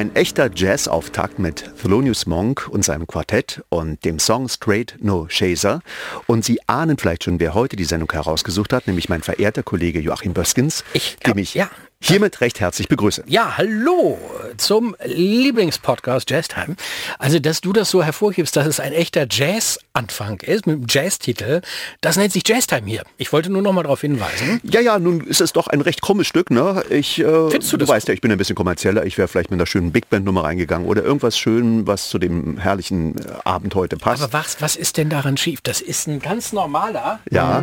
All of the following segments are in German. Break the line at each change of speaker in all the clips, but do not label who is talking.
Ein echter Jazz-Auftakt mit Thelonious Monk und seinem Quartett und dem Song Straight No Chaser. Und Sie ahnen vielleicht schon, wer heute die Sendung herausgesucht hat, nämlich mein verehrter Kollege Joachim Böskens,
Ich-
dem ich
ja.
Hiermit recht herzlich begrüße.
Ja, hallo zum Lieblingspodcast Jazztime. Also, dass du das so hervorhebst, dass es ein echter Jazz-Anfang ist, mit einem Jazz-Titel, das nennt sich Jazztime hier. Ich wollte nur noch mal darauf hinweisen.
Ja, ja, nun ist es doch ein recht krummes Stück, ne? Ich, äh,
Findest du
du
das?
weißt ja, ich bin ein bisschen kommerzieller. Ich wäre vielleicht mit einer schönen Big Band Nummer reingegangen oder irgendwas schön, was zu dem herrlichen äh, Abend heute passt.
Aber was, was ist denn daran schief? Das ist ein ganz normaler.
Ja.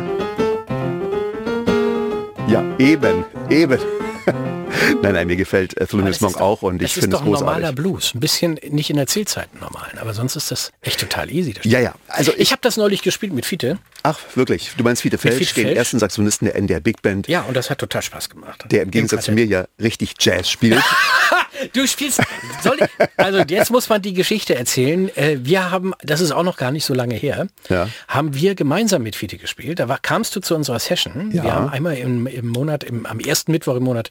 Ja, eben, eben. nein, nein, mir gefällt äh, Thelonious
Das
Monk
ist doch-
auch und
das
ich
ist
finde
doch
es
ein normaler
großartig.
Blues. Ein bisschen nicht in der Zielzeit normalen, aber sonst ist das echt total easy. das
Ja, ja. Also
Ich
ich,
habe das neulich gespielt mit Fiete.
ach wirklich, du meinst Fiete Felsch, den ersten Saxophonisten der NDR Big Band,
Ja, und das hat total Spaß gemacht.
der im Gegensatz zu mir ja richtig Jazz spielt.
Du spielst. Soll ich, also jetzt muss man die Geschichte erzählen. Äh, Wir haben, das ist auch noch gar nicht so lange her,
Ja.
haben wir gemeinsam mit Fiete gespielt. Da war, kamst du zu unserer Session.
Ja.
Wir haben einmal im, im Monat, im, am ersten Mittwoch im Monat,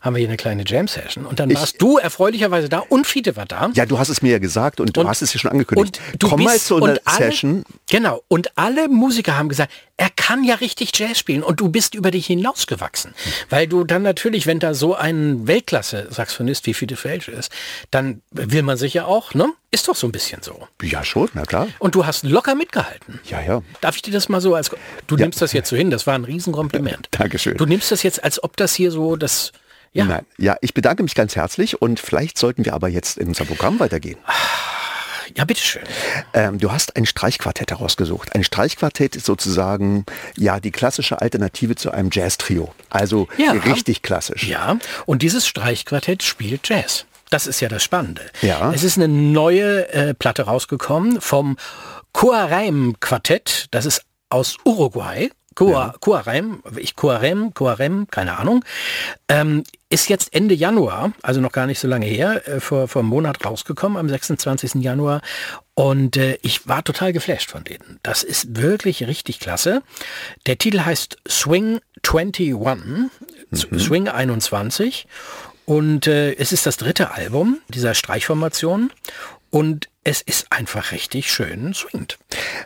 haben wir hier eine kleine Jam-Session. Und dann
Ich-
warst du erfreulicherweise da und Fiete war da.
ja, du hast es mir ja gesagt und du
Und-
hast es ja schon angekündigt.
Und du
Komm mal
bist-
zu einer
alle,
Session.
Genau. Und alle Musiker haben gesagt, er kann ja richtig Jazz spielen und du bist über dich hinausgewachsen. Weil du dann natürlich, wenn da so ein Weltklasse-Saxophonist wie Fiete Felsch ist, dann will man sich ja auch, ne? Ist doch so ein bisschen so.
Ja, schon, na klar.
Und du hast locker mitgehalten.
Ja, ja.
Darf ich dir das mal so als... Du nimmst das jetzt so hin, das war ein Riesenkompliment.
Dankeschön.
Du nimmst das jetzt, als ob das hier so das... Ja,
Nein, ja, ich bedanke mich ganz herzlich und vielleicht sollten wir aber jetzt in unserem Programm weitergehen.
Ja bitteschön.
Ähm, du hast ein Streichquartett herausgesucht. Ein Streichquartett ist sozusagen ja die klassische Alternative zu einem Jazz-Trio. Also
Ja.
richtig klassisch.
Ja, und dieses Streichquartett spielt Jazz. Das ist ja das Spannende.
Ja.
Es ist eine neue äh, Platte rausgekommen vom Coarem Quartett. Das ist aus Uruguay. Coa, Coarem, ich Coarem, Coarem, keine Ahnung. Ähm, ist jetzt Ende Januar, also noch gar nicht so lange her, äh, vor, vor einem Monat rausgekommen, am 26. Januar. Und äh, ich war total geflasht von denen. Das ist wirklich richtig klasse. Der Titel heißt Swing 21, S- Swing 21. Und äh, es ist das dritte Album dieser Streichformation. Und es ist einfach richtig schön swingend.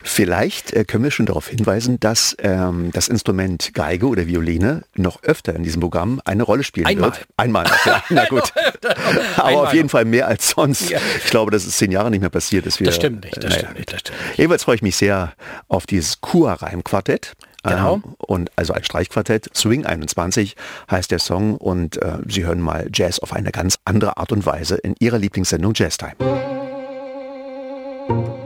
Vielleicht äh, können wir schon darauf hinweisen, dass ähm, das Instrument Geige oder Violine noch öfter in diesem Programm eine Rolle spielen
Einmal.
wird. Einmal. noch, Ja, na gut. Aber
Einmal
auf jeden
noch.
Fall mehr als sonst.
Ja.
Ich glaube, das ist zehn Jahre nicht mehr passiert. Dass wir,
Das stimmt nicht, das
äh,
stimmt nicht, das stimmt nicht.
Jedenfalls freue ich mich sehr auf dieses Kuareim-Quartett.
Genau.
Ähm, und also ein Streichquartett. Swing 21 heißt der Song und äh, Sie hören mal Jazz auf eine ganz andere Art und Weise in Ihrer Lieblingssendung Jazz Time. Thank you.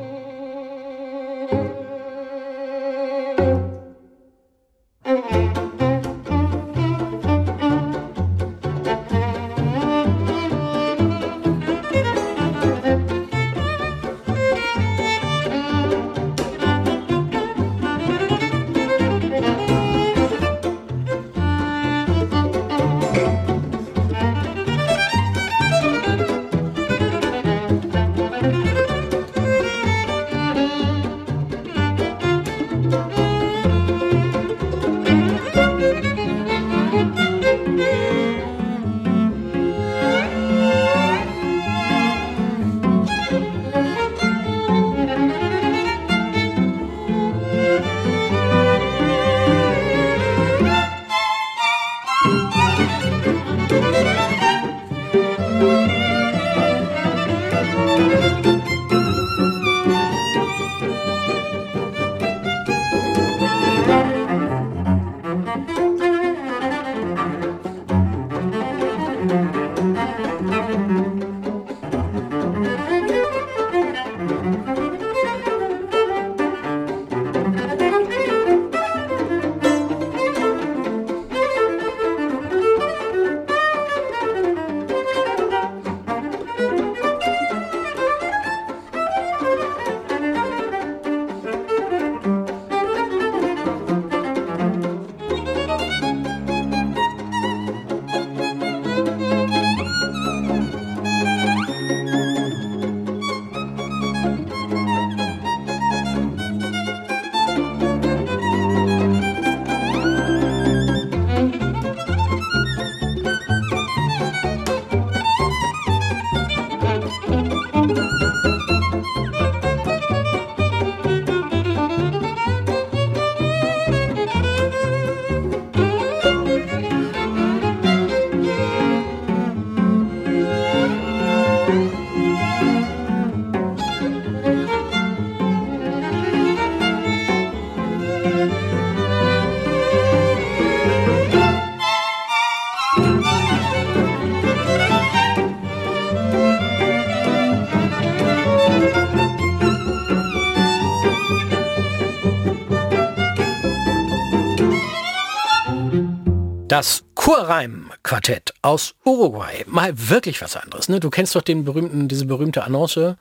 Das Chorreim-Quartett aus Uruguay. Mal wirklich was anderes. Ne? Du kennst doch den berühmten, diese berühmte Annonce.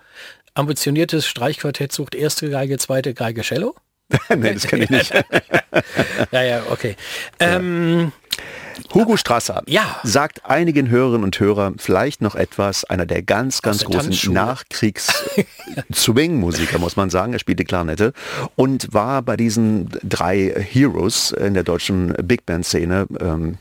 Ambitioniertes Streichquartett sucht erste Geige, zweite Geige, Cello.
nee, das kenne ich nicht.
ja, ja, okay. Ähm,
Hugo Strasser
ja.
sagt einigen Hörerinnen und Hörern vielleicht noch etwas, einer der ganz, ganz der großen Nachkriegs-Swing-Musiker, muss man sagen. Er spielte Klarnette und war bei diesen drei Heroes in der deutschen Big Band-Szene ähm,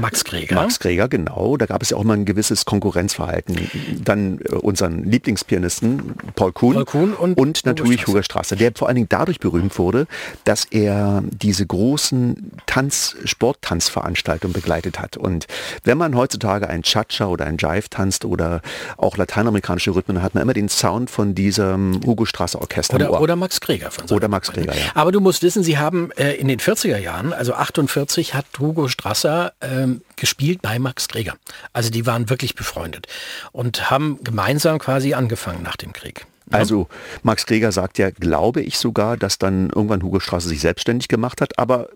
Max Greger.
Max Greger, genau. Da gab es ja auch mal ein gewisses Konkurrenzverhalten. Dann äh, unseren Lieblingspianisten Paul Kuhn,
Paul Kuhn und,
und natürlich Hugo Strasser, der vor allen Dingen dadurch berühmt wurde, dass er diese großen Tanz, Sporttanzveranstaltungen begleitet hat. Und wenn man heutzutage ein Cha-Cha oder ein Jive tanzt oder auch lateinamerikanische Rhythmen, hat man immer den Sound von diesem Hugo Strasser Orchester.
Oder, oder Max Greger von
Oder Max Greger, ja.
Aber du musst wissen, sie haben äh, in den 40er Jahren, also 48, hat Hugo Strasser äh, ähm, gespielt bei Max Greger. Also die waren wirklich befreundet und haben gemeinsam quasi angefangen nach dem Krieg.
Also Max Greger sagt ja, glaube ich sogar, dass dann irgendwann Hugo Straße sich selbstständig gemacht hat, aber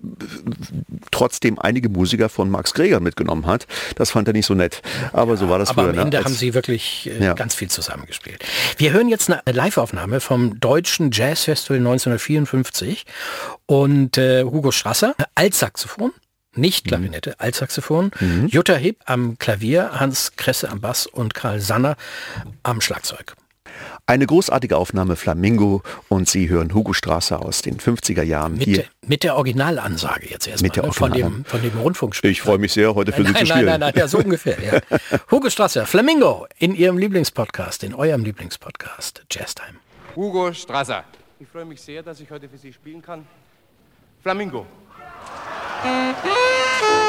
trotzdem einige Musiker von Max Greger mitgenommen hat. Das fand er nicht so nett. Aber ja, so war das
aber
früher.
am ne? Ende ne? haben sie wirklich äh, ja. ganz viel zusammengespielt. Wir hören jetzt eine Live-Aufnahme vom Deutschen Jazz Festival 1954 und äh, Hugo Strasser als Saxophon nicht mhm. Klarinette, mhm. Altsaxophon, mhm. Jutta Hipp am Klavier, Hans Kresse am Bass und Karl Sanner am Schlagzeug.
Eine großartige Aufnahme Flamingo und Sie hören Hugo Strasser aus den 50er Jahren
mit,
hier.
mit der Originalansage jetzt erstmal,
mit der
ne? von, dem, von dem Rundfunkspiel.
Ich freue mich sehr, heute für
nein,
Sie
nein,
zu spielen.
Nein, nein, nein, ja, so ungefähr. Ja. Hugo Strasser, Flamingo in Ihrem Lieblingspodcast, in eurem Lieblingspodcast, Jazz Time.
Hugo Strasser. Ich freue mich sehr, dass ich heute für Sie spielen kann. Flamingo. Mm-hmm.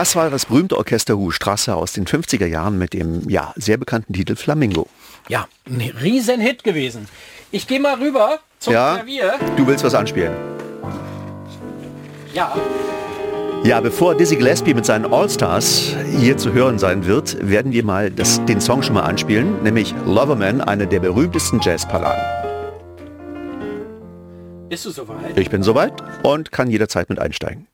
Das war das berühmte Orchester Hu Strasse aus den 50er Jahren mit dem ja, sehr bekannten Titel Flamingo.
Ja, ein Riesenhit gewesen. Ich gehe mal rüber zum
ja,
Klavier.
Du willst was anspielen?
Ja.
Ja, bevor Dizzy Gillespie mit seinen All-Stars hier zu hören sein wird, werden wir mal das, den Song schon mal anspielen, nämlich Loverman, eine der berühmtesten Jazzpalladen.
Bist du soweit?
Ich bin soweit und kann jederzeit mit einsteigen.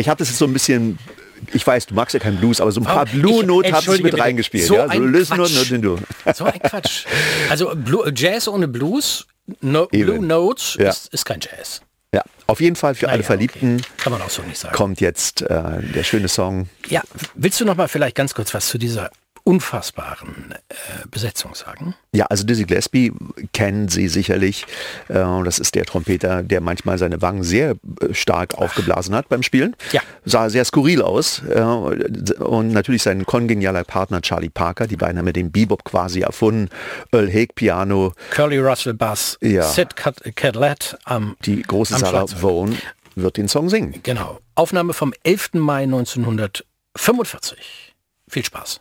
Ich habe das jetzt so ein bisschen ich weiß, du magst ja keinen Blues, aber so ein paar oh, Blue Note habe ich mit bitte. reingespielt.
So,
ja?
so ein Quatsch. Also Blue, Jazz ohne Blues, no, Blue Notes ja. ist, ist, kein Jazz.
Ja, auf jeden Fall für naja, alle Verliebten. Okay.
Kann man auch so nicht sagen.
Kommt jetzt äh, der schöne Song.
Ja, willst du noch mal vielleicht ganz kurz was zu dieser unfassbaren äh, Besetzung sagen?
Ja, also Dizzy Gillespie kennen Sie sicherlich. Äh, das ist der Trompeter, der manchmal seine Wangen sehr äh, stark aufgeblasen hat beim Spielen.
Ja.
Sah sehr skurril aus. Äh, und natürlich sein kongenialer Partner Charlie Parker. Die beiden haben mit dem Bebop quasi erfunden. Earl Hague Piano.
Curly Russell Bass. Ja. Sid Catlett
am Die große am Sarah Vaughan wird den Song singen.
Genau. Aufnahme vom 11. Mai 1945. Viel Spaß.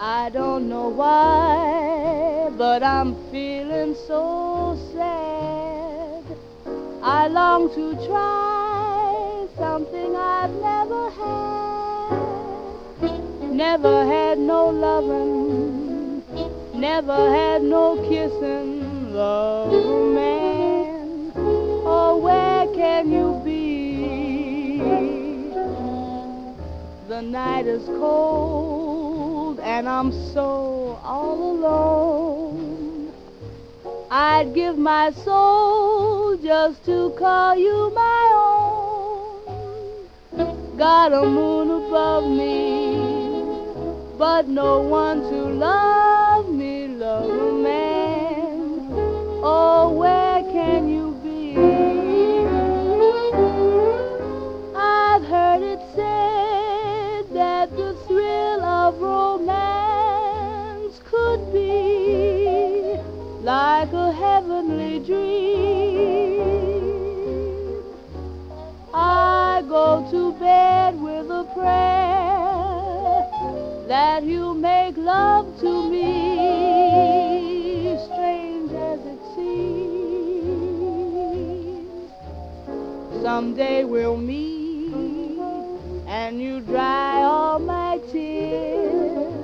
I don't know why, but I'm feeling so sad. I long to try something I've never had. Never had no loving, never had no kissing, love man. Oh, where can you be? The night is cold and I'm so all alone. I'd give my soul just to call you my own. Got a moon above me but no one to love me, love a man. Oh, where you make love to me, strange as it seems. Someday we'll meet and you dry all my tears.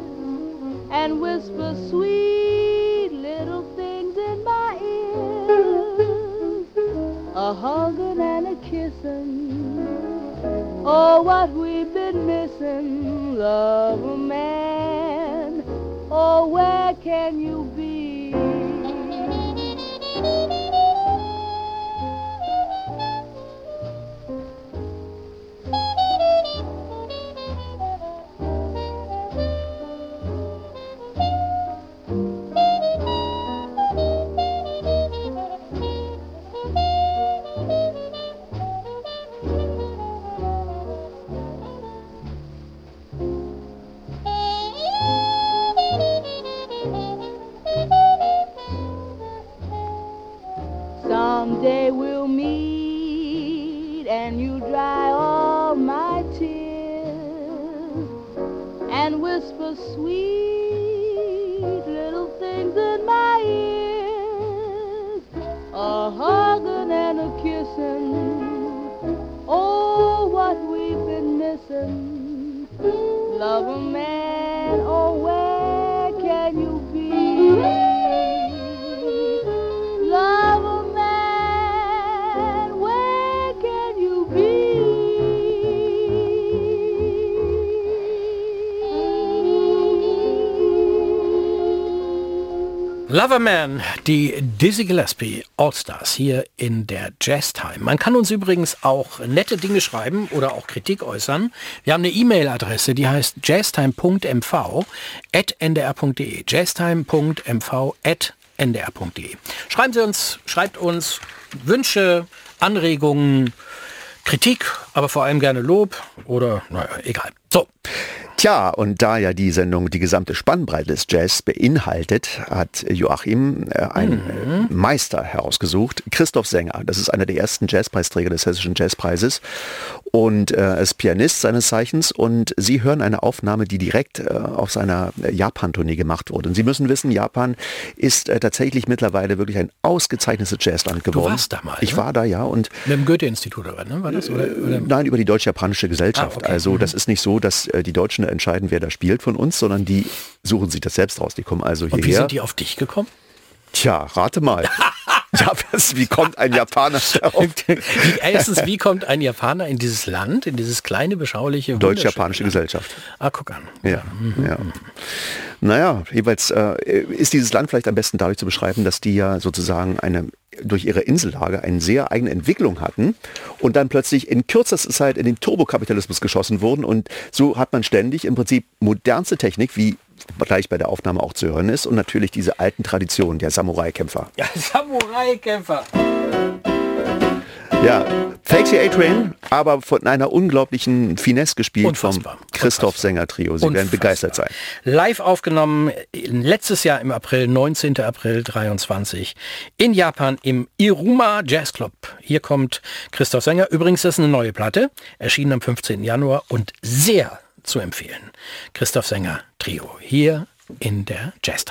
and whisper sweet little things in my ears. A hugging and a kissing. Oh, what we've been missing. Love. Oh, where can you
Loverman, die Dizzy Gillespie All-Stars hier in der Jazz-Time. Man kann uns übrigens auch nette Dinge schreiben oder auch Kritik äußern. Wir haben eine E-Mail-Adresse, die heißt jazztime.mv.ndr.de. jazztime.mv.ndr.de. Schreiben Sie uns, schreibt uns Wünsche, Anregungen, Kritik, aber vor allem gerne Lob oder, naja, egal. So.
Tja, und da ja die Sendung die gesamte Spannbreite des Jazz beinhaltet, hat Joachim äh, einen mhm. Meister herausgesucht, Christoph Sänger. Das ist einer der ersten Jazzpreisträger des Hessischen Jazzpreises und äh, ist Pianist seines Zeichens und Sie hören eine Aufnahme, die direkt äh, auf seiner Japan-Tournee gemacht wurde. Und Sie müssen wissen, Japan ist äh, tatsächlich mittlerweile wirklich ein ausgezeichnetes Jazzland geworden.
Du warst da mal,
Ich
ne?
war da, ja. Und
Mit dem Goethe-Institut oder, ne? War das? Oder, oder?
Nein, über die Deutsch-Japanische Gesellschaft.
Ah, okay.
Also
Mhm.
das ist nicht so, dass äh, die Deutschen entscheiden, wer da spielt von uns, sondern die suchen sich das selbst raus. Die kommen also
Und wie
hierher.
sind die auf dich gekommen?
Tja, rate mal. ja, was, wie kommt ein Japaner darauf?
Erstens, wie kommt ein Japaner in dieses Land, in dieses kleine, beschauliche,
Deutsch-Japanische Gesellschaft.
Ah, guck an.
Ja, ja. Naja, jeweils äh, ist dieses Land vielleicht am besten dadurch zu beschreiben, dass die ja sozusagen eine durch ihre Insellage eine sehr eigene Entwicklung hatten und dann plötzlich in kürzester Zeit in den Turbokapitalismus geschossen wurden und so hat man ständig im Prinzip modernste Technik, wie gleich bei der Aufnahme auch zu hören ist und natürlich diese alten Traditionen der Samurai-Kämpfer.
Ja, Samurai-Kämpfer.
Ja, Fakesy A-Train, aber von einer unglaublichen Finesse gespielt
Unfassbar.
vom Christoph
Unfassbar.
Sänger Trio. Sie werden begeistert sein.
Live aufgenommen letztes Jahr im April, 19. April 23 in Japan im Iruma Jazz Club. Hier kommt Christoph Sänger. Übrigens das ist eine neue Platte, erschienen am 15. Januar und sehr zu empfehlen. Christoph Sänger Trio hier in der Jazz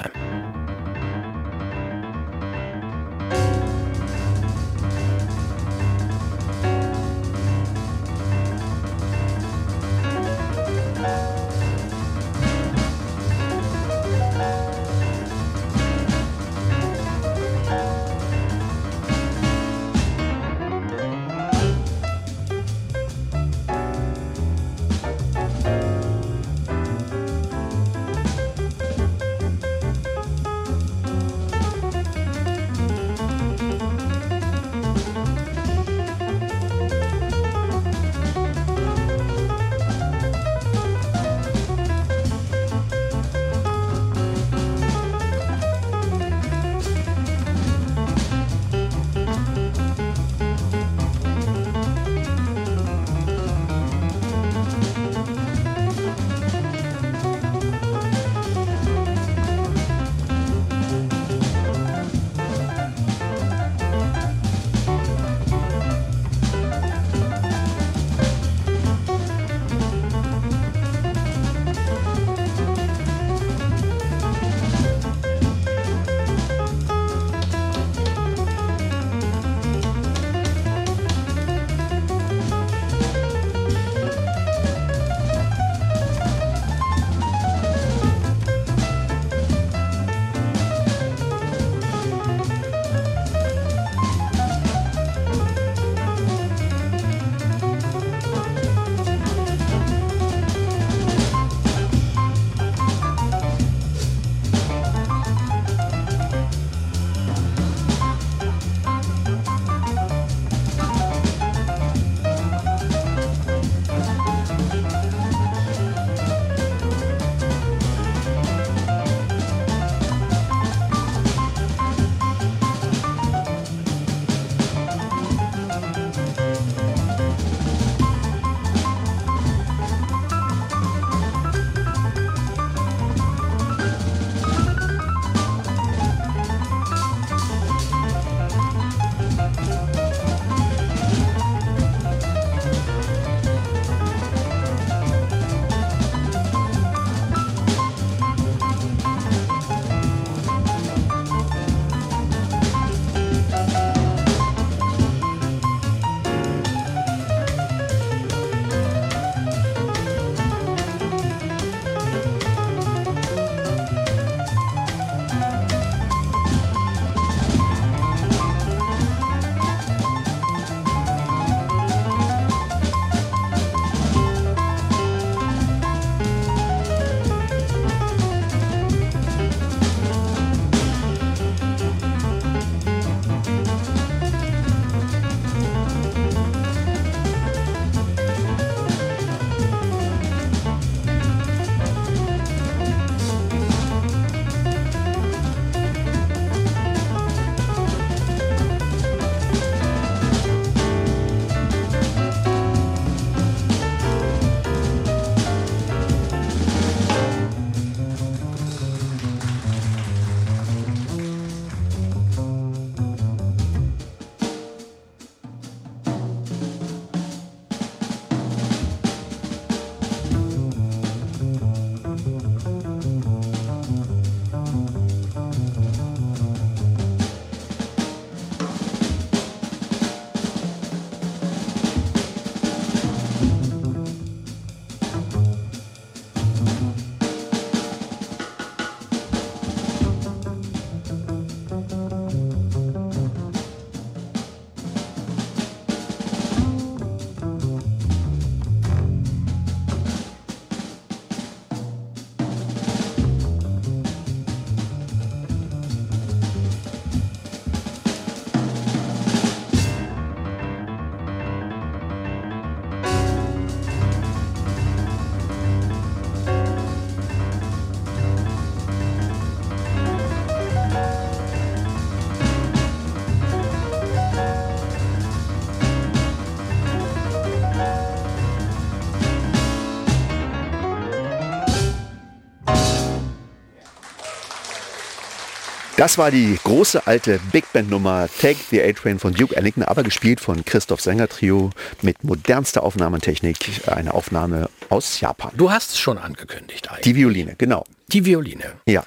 Das war die große alte Big Band Nummer Take the A-Train von Duke Ellington, aber gespielt von Christoph Sänger Trio mit modernster Aufnahmetechnik, eine Aufnahme aus Japan.
Du hast es schon angekündigt eigentlich.
Die Violine, genau.
Die Violine.
Ja.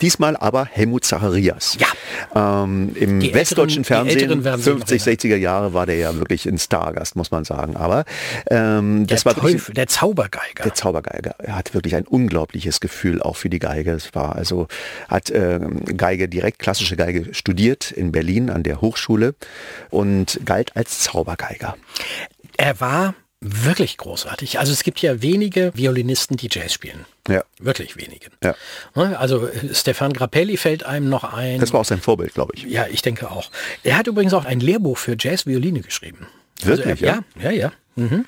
Diesmal aber Helmut Zacharias.
Ja.
Ähm, Im
Die
westdeutschen
Älteren-
Fernsehen,
werden sich noch
50, 60er Jahre, war der ja wirklich ein Stargast, muss man sagen. Aber ähm,
der
das war wirklich
Teufel, der Zaubergeiger.
der Zaubergeiger. Er hat wirklich ein unglaubliches Gefühl auch für die Geige. Es war also, hat ähm, Geige, direkt klassische Geige studiert in Berlin an der Hochschule und galt als Zaubergeiger.
er war wirklich großartig. Also es gibt ja wenige Violinisten, die Jazz spielen.
Ja.
Wirklich wenige.
Ja.
Ne, Also äh, Stefan Grappelli fällt einem noch ein.
Das war auch sein Vorbild, glaube ich.
ja, ich denke auch. Er hat übrigens auch ein Lehrbuch für Jazz-Violine geschrieben.
Wirklich,
also er, ja? Ja, ja. Mhm.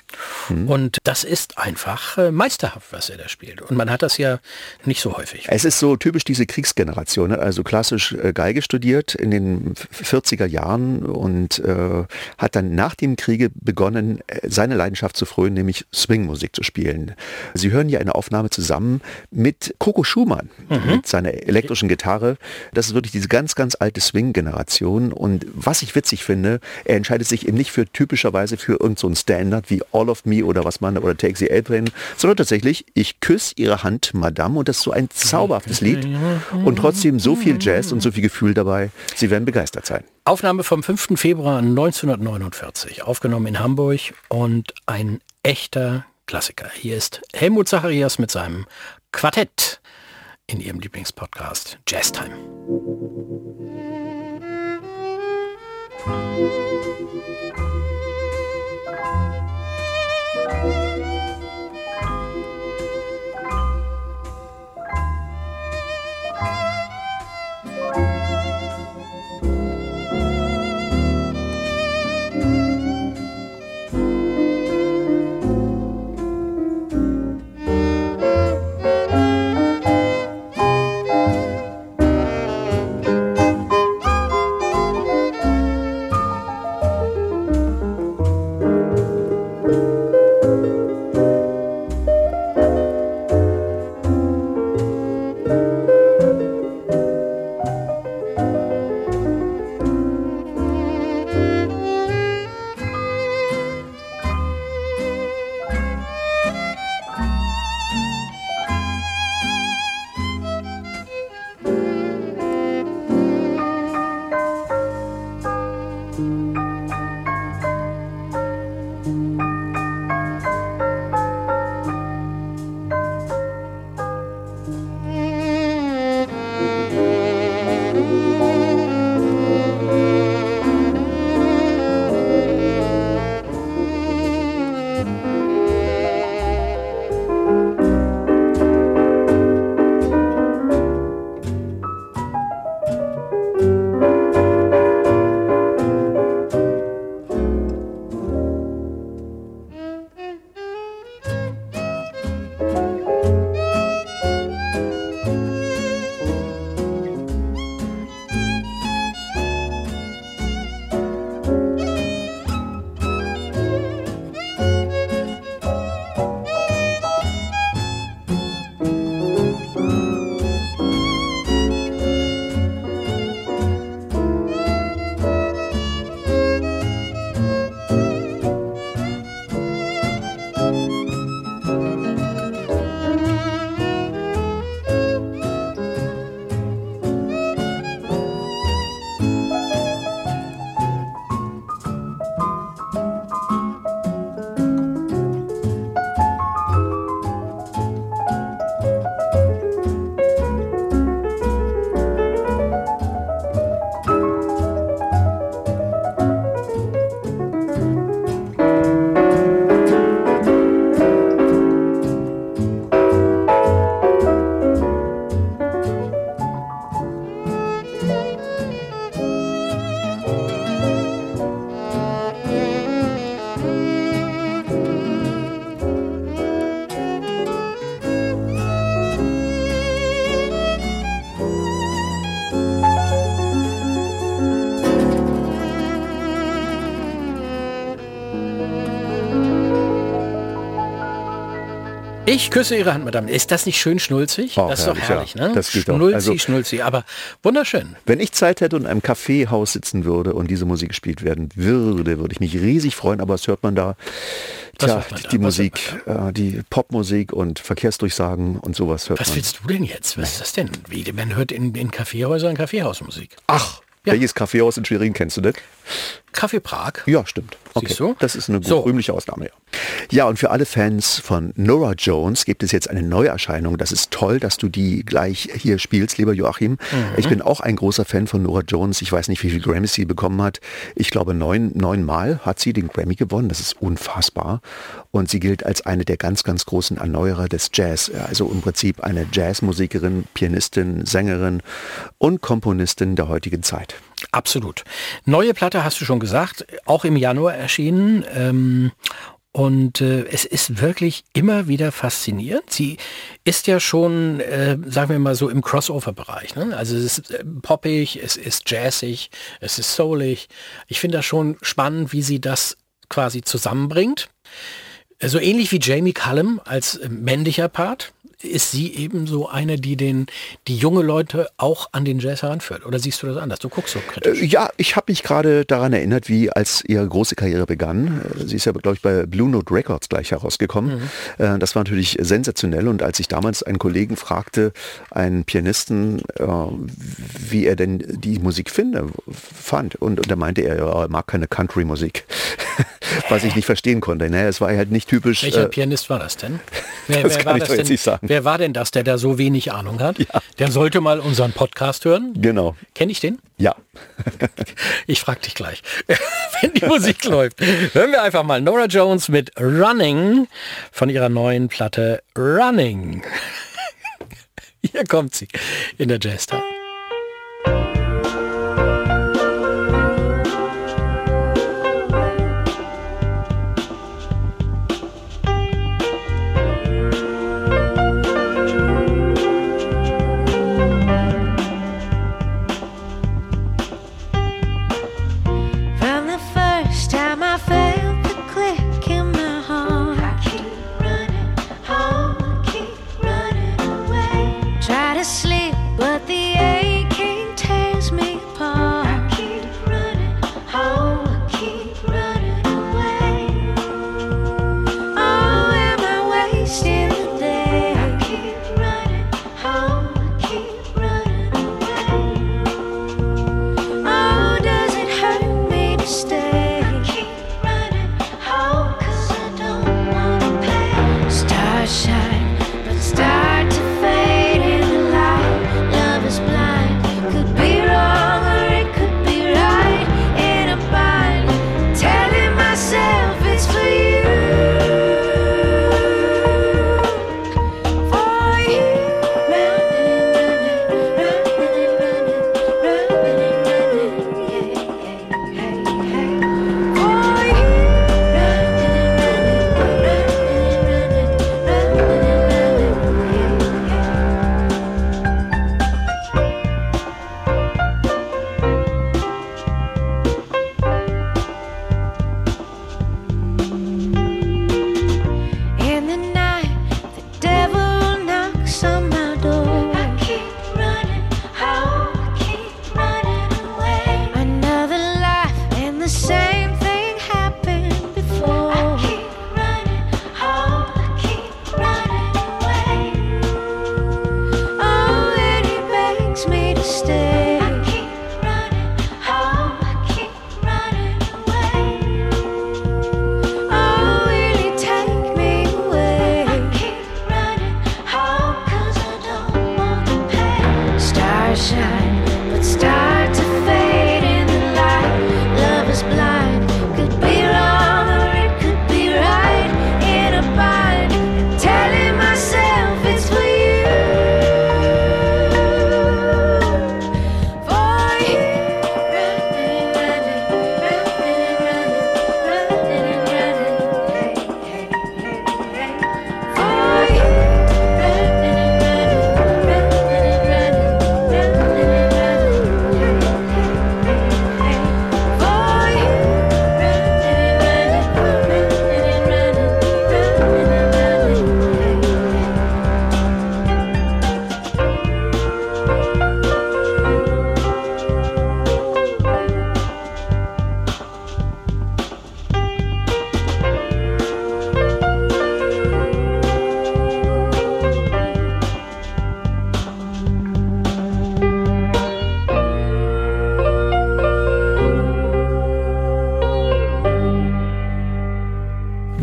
Und das ist einfach äh, meisterhaft, was er da spielt. Und man hat das ja nicht so häufig.
Es ist so typisch diese Kriegsgeneration, ne? also klassisch äh, Geige studiert in den f- 40er Jahren und äh, hat dann nach dem Kriege begonnen, äh, seine Leidenschaft zu frönen, nämlich Swingmusik zu spielen. Sie hören hier eine Aufnahme zusammen mit Coco Schumann, mit seiner elektrischen Gitarre. Das ist wirklich diese ganz, ganz alte Swing-Generation und was ich witzig finde, er entscheidet sich eben nicht für typischerweise für irgendeinen so einen Standard wie All of Me oder was man oder Take the Airplane, sondern tatsächlich, ich küsse ihre Hand, Madame, und das ist so ein zauberhaftes Lied und trotzdem so viel Jazz und so viel Gefühl dabei. Sie werden begeistert sein.
Aufnahme vom 5. Februar 1949, aufgenommen in Hamburg und ein echter Klassiker. Hier ist Helmut Zacharias mit seinem Quartett in ihrem Lieblingspodcast Jazz Time.
Ich küsse Ihre Hand, Madame. Ist das nicht schön schnulzig?
Oh,
das ist doch herrlich,
ja.
ne?
Das geht
schnulzig,
auch. Also-
schnulzig, aber wunderschön.
Wenn ich Zeit hätte und in einem Kaffeehaus sitzen würde und diese Musik gespielt werden würde, würde ich mich riesig freuen, aber was hört man da? Tja,
man da?
die
Was
Musik, äh, die Popmusik und Verkehrsdurchsagen und sowas hört
Was
man.
willst du denn jetzt? Was ist das denn? Wie, man hört in, in Kaffeehäusern Kaffeehausmusik.
Ach,
Ja.
welches Kaffeehaus in Schwerin kennst du das?
Kaffee Prag.
Ja, stimmt. Okay.
Du?
Das ist eine
So.
rühmliche Ausnahme. Ja. ja, und für alle Fans von Nora Jones gibt es jetzt eine Neuerscheinung. Das ist toll, dass du die gleich hier spielst, lieber Joachim.
Mhm.
Ich bin auch ein großer Fan von Nora Jones. Ich weiß nicht, wie viel Grammys sie bekommen hat. Ich glaube, neun, neun Mal hat sie den Grammy gewonnen. Das ist unfassbar. Und sie gilt als eine der ganz, ganz großen Erneuerer des Jazz. Also im Prinzip eine Jazzmusikerin, Pianistin, Sängerin und Komponistin der heutigen Zeit.
Absolut. Neue Platte hast du schon gesagt, auch im Januar erschienen. Ähm, und äh, es ist wirklich immer wieder faszinierend. Sie ist ja schon, äh, sagen wir mal so, im Crossover-Bereich. Ne? Also es ist äh, poppig, es ist jazzig, es ist soulig. Ich finde das schon spannend, wie sie das quasi zusammenbringt. Äh, So ähnlich wie Jamie Cullum als äh, männlicher Part ist sie eben so eine, die den, die junge Leute auch an den Jazz heranführt. Oder siehst du das anders? Du guckst so kritisch.
Äh, Ja, ich habe mich gerade daran erinnert, wie als ihre große Karriere begann. Äh, Sie ist ja, glaube ich, bei Blue Note Records gleich herausgekommen. Äh, Das war natürlich sensationell. Und als ich damals einen Kollegen fragte, einen Pianisten, wie er denn die Musik finde, fand, und, und da meinte er, er mag keine Country-Musik. Was ich nicht verstehen konnte. Naja, es war halt nicht typisch.
Welcher
äh,
Pianist war das denn? Wer,
Das kann
war
jetzt
denn? Wer war denn das, der da so wenig Ahnung hat? Der sollte mal unseren Podcast hören.
Genau.
Kenne ich den?
Ja.
Ich frage dich gleich, wenn die Musik läuft. Hören wir einfach mal Nora Jones mit Running von ihrer neuen Platte Running. Hier kommt sie in der Jazz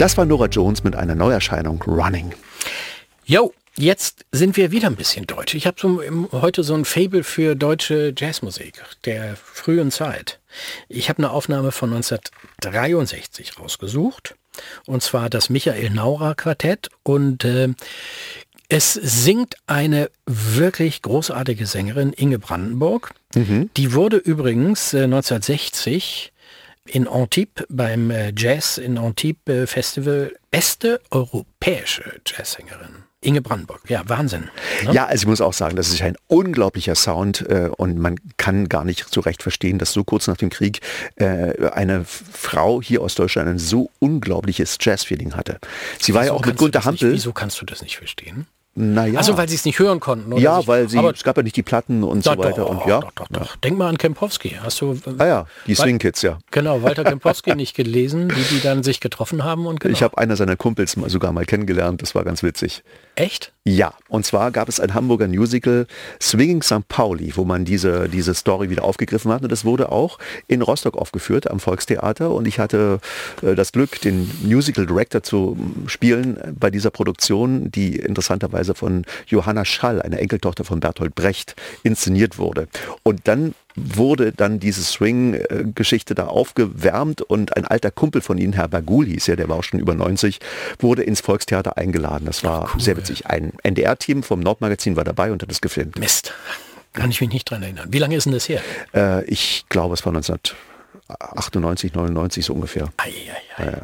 Das war Nora Jones mit einer Neuerscheinung Running.
Jo, jetzt sind wir wieder ein bisschen deutsch. Ich habe so heute so ein Fable für deutsche Jazzmusik der frühen Zeit. Ich habe eine Aufnahme von 1963 rausgesucht. Und zwar das Michael Naurer Quartett. Und äh, es singt eine wirklich großartige Sängerin, Inge Brandenburg. Die wurde übrigens äh, 1960 in Antibes beim äh, Jazz in Antibes äh, Festival beste europäische Jazzsängerin. Inge Brandenburg. Ja, Wahnsinn. Ne?
Ja, also ich muss auch sagen, das ist ein unglaublicher Sound äh, und man kann gar nicht so recht verstehen, dass so kurz nach dem Krieg äh, eine Frau hier aus Deutschland ein so unglaubliches Jazzfeeling hatte. Sie war ja
Wieso
auch mit Gunter
das nicht-
Hampel.
Wieso kannst du das nicht verstehen?
Naja.
Also weil sie es nicht hören konnten. Oder
ja, weil sie,
aber,
es gab ja nicht die Platten und so
doch,
weiter.
doch,
und ja,
doch, doch. Denk mal an Kempowski. Hast du?
Ah ja, die Swing Kids, ja.
Genau, Walter Kempowski nicht gelesen, die die dann sich getroffen haben und genau.
Ich habe einer seiner Kumpels mal, sogar mal kennengelernt, das war ganz witzig.
echt?
Ja, und zwar gab es ein Hamburger Musical Swinging St. Pauli, wo man diese, diese Story wieder aufgegriffen hat. Und das wurde auch in Rostock aufgeführt am Volkstheater. Und ich hatte äh, das Glück, den Musical Director zu spielen bei dieser Produktion, die interessanterweise von Johanna Schall, einer Enkeltochter von Bertolt Brecht, inszeniert wurde. Und dann wurde dann diese Swing-Geschichte da aufgewärmt und ein alter Kumpel von ihnen, Herr Bagul hieß er, der war auch schon über 90, wurde ins Volkstheater eingeladen. Das war sehr witzig. Ein NDR-Team vom Nordmagazin war dabei und hat es gefilmt.
Mist. Kann ich mich nicht dran erinnern. Wie lange ist denn das her?
Äh, ich glaube, es war 1998, 99 so ungefähr.
Ei, ei, ei.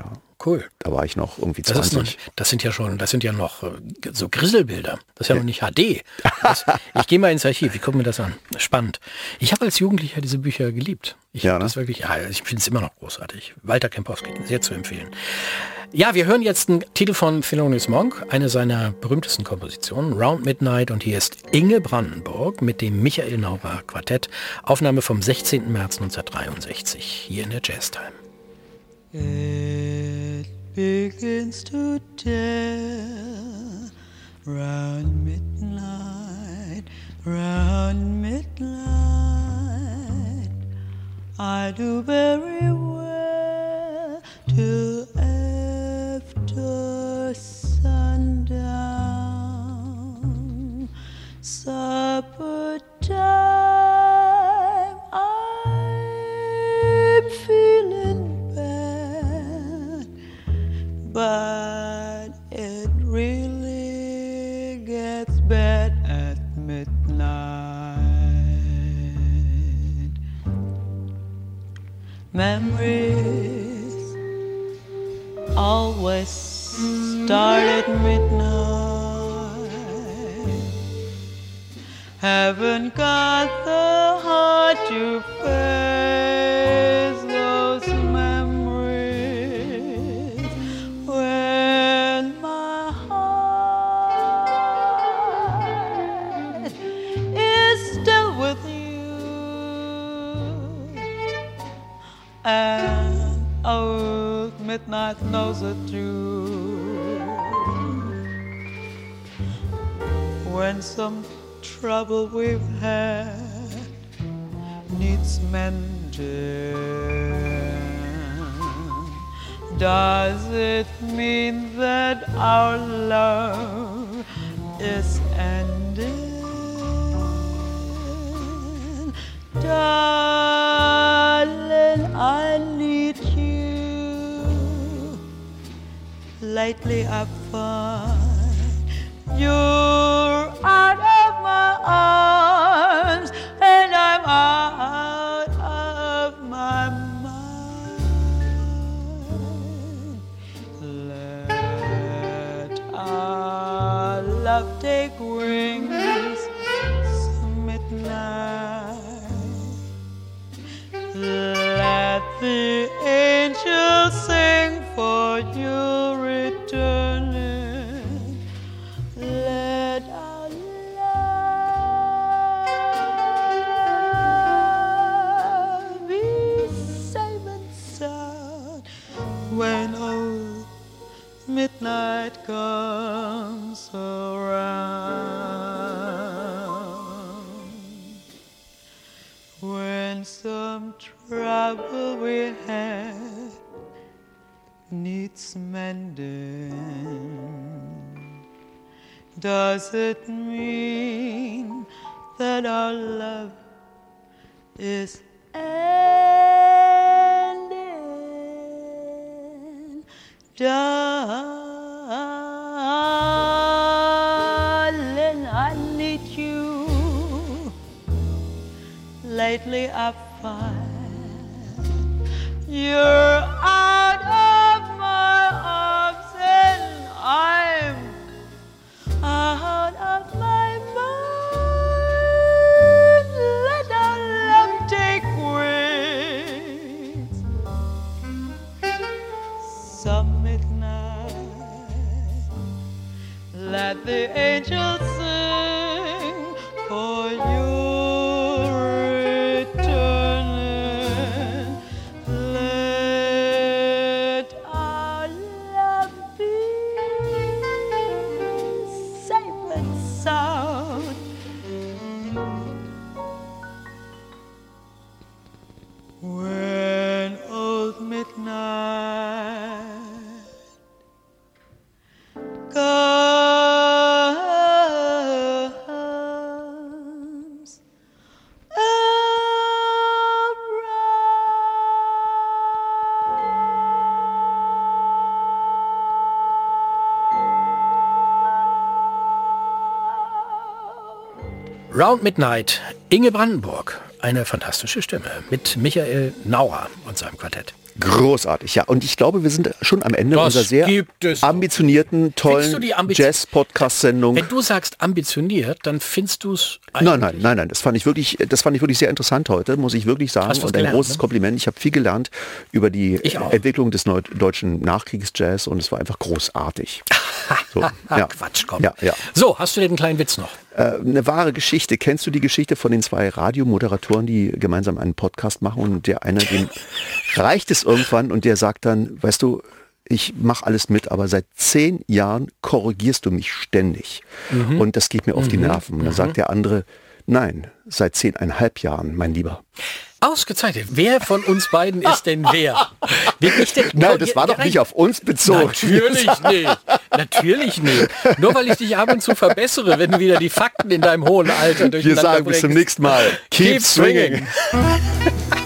Cool.
Da war ich noch irgendwie
Das, ist noch,
20.
das sind ja schon, das sind ja noch äh, so Grisselbilder. Das ist ja noch nicht HD. Das, ich gehe mal ins Archiv, ich gucke mir das an. Spannend. Ich habe als Jugendlicher diese Bücher geliebt. Ich
Ja, ne?
das wirklich, ja, ich finde es immer noch großartig. Walter Kempowski, sehr zu empfehlen. Ja, wir hören jetzt einen Titel von Thelonious Monk, eine seiner berühmtesten Kompositionen, Round Midnight, und hier ist Inge Brandenburg mit dem Michael Nauber Quartett, Aufnahme vom 16. März 1963, hier in der Jazztime.
It begins to tell round midnight, round midnight. I do very well till after sundown. Supper time, I'm feeling Bye. Knows it. When some trouble we've had needs mending, does it mean that our love is ending? Darling, I find you're out of my arms and I'm out of my mind. Let our love take wings some midnight. Let the
Round Midnight, Inge Brandenburg. Eine fantastische Stimme mit Michael Nauer und seinem Quartett.
Großartig, ja. Und ich glaube, wir sind schon am Ende
Das
unserer sehr ambitionierten, tollen
Ambition-
Jazz-Podcast-Sendung.
Wenn du sagst ambitioniert, dann findest du es
Nein, nein, nein, nein. Das fand ich wirklich, das fand ich wirklich sehr interessant heute, muss ich wirklich sagen. Und ein
gelernt,
großes
ne?
Kompliment. Ich habe viel gelernt über die. Entwicklung des deutschen Nachkriegsjazz und es war einfach großartig. So, ja.
Quatsch, komm.
Ja, ja.
So, hast du den kleinen Witz noch?
Äh, eine wahre Geschichte. Kennst du die Geschichte von den zwei Radiomoderatoren, die gemeinsam einen Podcast machen und der eine, dem reicht es irgendwann und der sagt dann, weißt du, ich mache alles mit, aber seit zehn Jahren korrigierst du mich ständig. Und das geht mir auf die Nerven. Und dann sagt der andere, nein, seit zehneinhalb Jahren, mein Lieber.
Ausgezeichnet. Wer von uns beiden ist denn wer? Nicht der,
Nein, das war doch nicht auf uns bezogen.
Natürlich nicht. Natürlich nicht. Nur weil ich dich ab und zu verbessere, wenn du wieder die Fakten in deinem hohen Alter durch
Wir sagen bis zum nächsten Mal. Keep, swinging.